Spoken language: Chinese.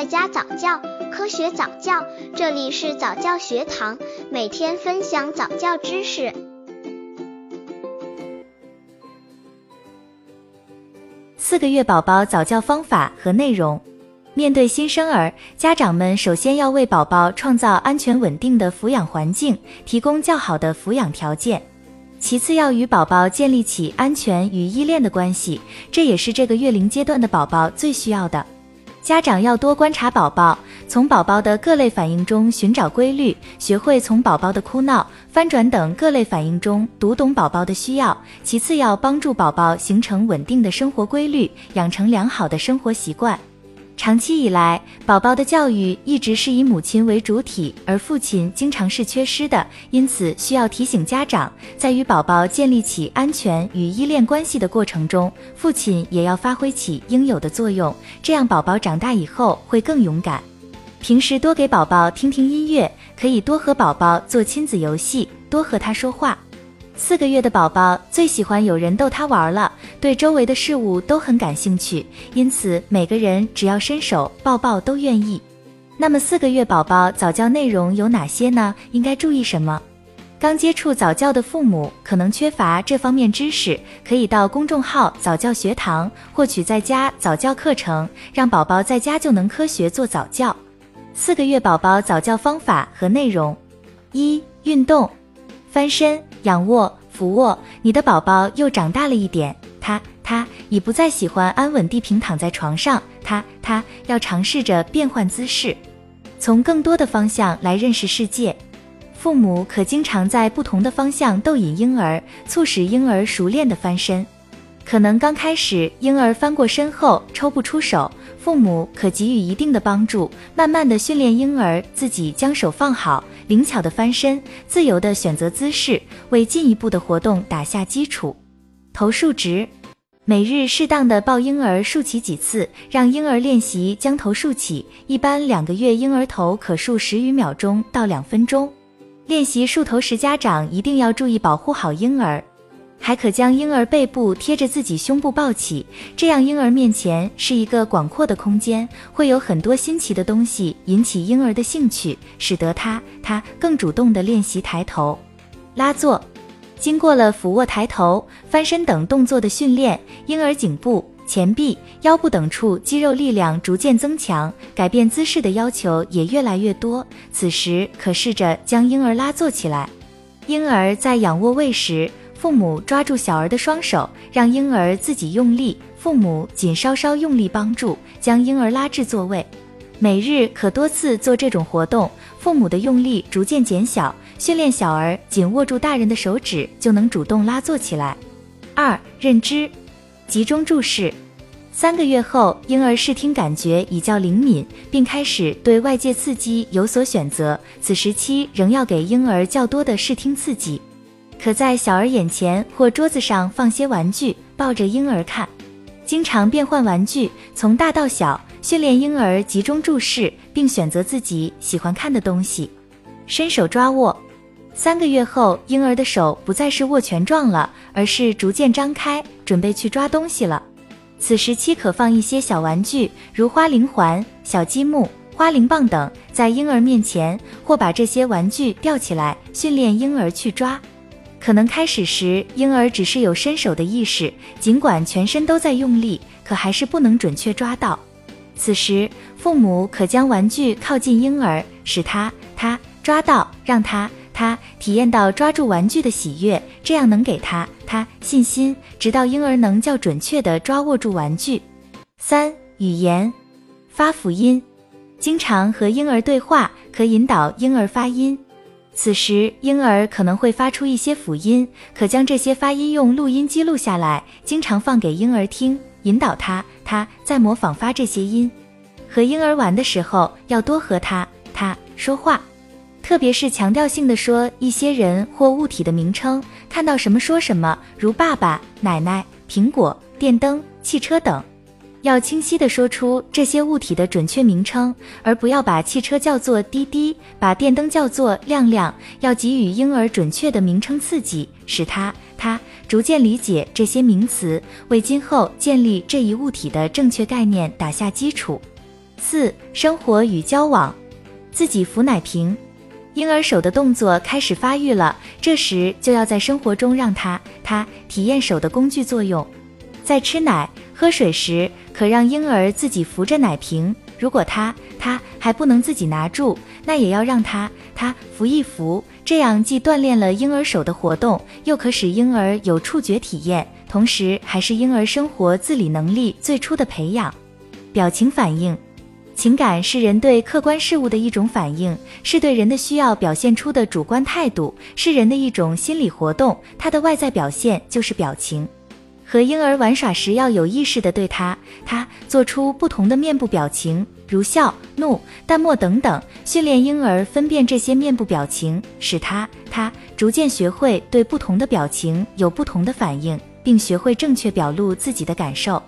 在家早教，科学早教，这里是早教学堂，每天分享早教知识。四个月宝宝早教方法和内容。面对新生儿，家长们首先要为宝宝创造安全稳定的抚养环境，提供较好的抚养条件。其次，要与宝宝建立起安全与依恋的关系，这也是这个月龄阶段的宝宝最需要的。家长要多观察宝宝，从宝宝的各类反应中寻找规律，学会从宝宝的哭闹、翻转等各类反应中读懂宝宝的需要。其次，要帮助宝宝形成稳定的生活规律，养成良好的生活习惯。长期以来，宝宝的教育一直是以母亲为主体，而父亲经常是缺失的，因此需要提醒家长，在与宝宝建立起安全与依恋关系的过程中，父亲也要发挥起应有的作用，这样宝宝长大以后会更勇敢。平时多给宝宝听听音乐，可以多和宝宝做亲子游戏，多和他说话。四个月的宝宝最喜欢有人逗他玩了，对周围的事物都很感兴趣，因此每个人只要伸手抱抱都愿意。那么四个月宝宝早教内容有哪些呢？应该注意什么？刚接触早教的父母可能缺乏这方面知识，可以到公众号早教学堂获取在家早教课程，让宝宝在家就能科学做早教。四个月宝宝早教方法和内容：一、运动。翻身、仰卧、俯卧，你的宝宝又长大了一点，他他已不再喜欢安稳地平躺在床上，他他要尝试着变换姿势，从更多的方向来认识世界。父母可经常在不同的方向逗引婴儿，促使婴儿熟练的翻身。可能刚开始婴儿翻过身后抽不出手，父母可给予一定的帮助，慢慢的训练婴儿自己将手放好。灵巧的翻身，自由的选择姿势，为进一步的活动打下基础。头竖直，每日适当的抱婴儿竖起几次，让婴儿练习将头竖起。一般两个月婴儿头可竖十余秒钟到两分钟。练习竖头时，家长一定要注意保护好婴儿。还可将婴儿背部贴着自己胸部抱起，这样婴儿面前是一个广阔的空间，会有很多新奇的东西引起婴儿的兴趣，使得他他更主动地练习抬头、拉坐。经过了俯卧、抬头、翻身等动作的训练，婴儿颈部、前臂、腰部等处肌肉力量逐渐增强，改变姿势的要求也越来越多。此时可试着将婴儿拉坐起来。婴儿在仰卧位时。父母抓住小儿的双手，让婴儿自己用力，父母仅稍稍用力帮助，将婴儿拉至座位。每日可多次做这种活动，父母的用力逐渐减小，训练小儿紧握住大人的手指就能主动拉坐起来。二、认知，集中注视。三个月后，婴儿视听感觉已较灵敏，并开始对外界刺激有所选择，此时期仍要给婴儿较多的视听刺激。可在小儿眼前或桌子上放些玩具，抱着婴儿看，经常变换玩具，从大到小，训练婴儿集中注视，并选择自己喜欢看的东西。伸手抓握，三个月后，婴儿的手不再是握拳状了，而是逐渐张开，准备去抓东西了。此时期可放一些小玩具，如花铃环、小积木、花铃棒等，在婴儿面前，或把这些玩具吊起来，训练婴儿去抓。可能开始时，婴儿只是有伸手的意识，尽管全身都在用力，可还是不能准确抓到。此时，父母可将玩具靠近婴儿，使他他抓到，让他他体验到抓住玩具的喜悦，这样能给他他信心，直到婴儿能较准确地抓握住玩具。三、语言发辅音，经常和婴儿对话，可引导婴儿发音。此时，婴儿可能会发出一些辅音，可将这些发音用录音记录下来，经常放给婴儿听，引导他，他在模仿发这些音。和婴儿玩的时候，要多和他他说话，特别是强调性的说一些人或物体的名称，看到什么说什么，如爸爸、奶奶、苹果、电灯、汽车等。要清晰地说出这些物体的准确名称，而不要把汽车叫做滴滴，把电灯叫做亮亮。要给予婴儿准确的名称刺激，使他他逐渐理解这些名词，为今后建立这一物体的正确概念打下基础。四、生活与交往，自己扶奶瓶。婴儿手的动作开始发育了，这时就要在生活中让他他体验手的工具作用。在吃奶、喝水时，可让婴儿自己扶着奶瓶。如果他他还不能自己拿住，那也要让他他扶一扶。这样既锻炼了婴儿手的活动，又可使婴儿有触觉体验，同时还是婴儿生活自理能力最初的培养。表情反应，情感是人对客观事物的一种反应，是对人的需要表现出的主观态度，是人的一种心理活动。它的外在表现就是表情。和婴儿玩耍时，要有意识地对他他做出不同的面部表情，如笑、怒、淡漠等等，训练婴儿分辨这些面部表情，使他他逐渐学会对不同的表情有不同的反应，并学会正确表露自己的感受。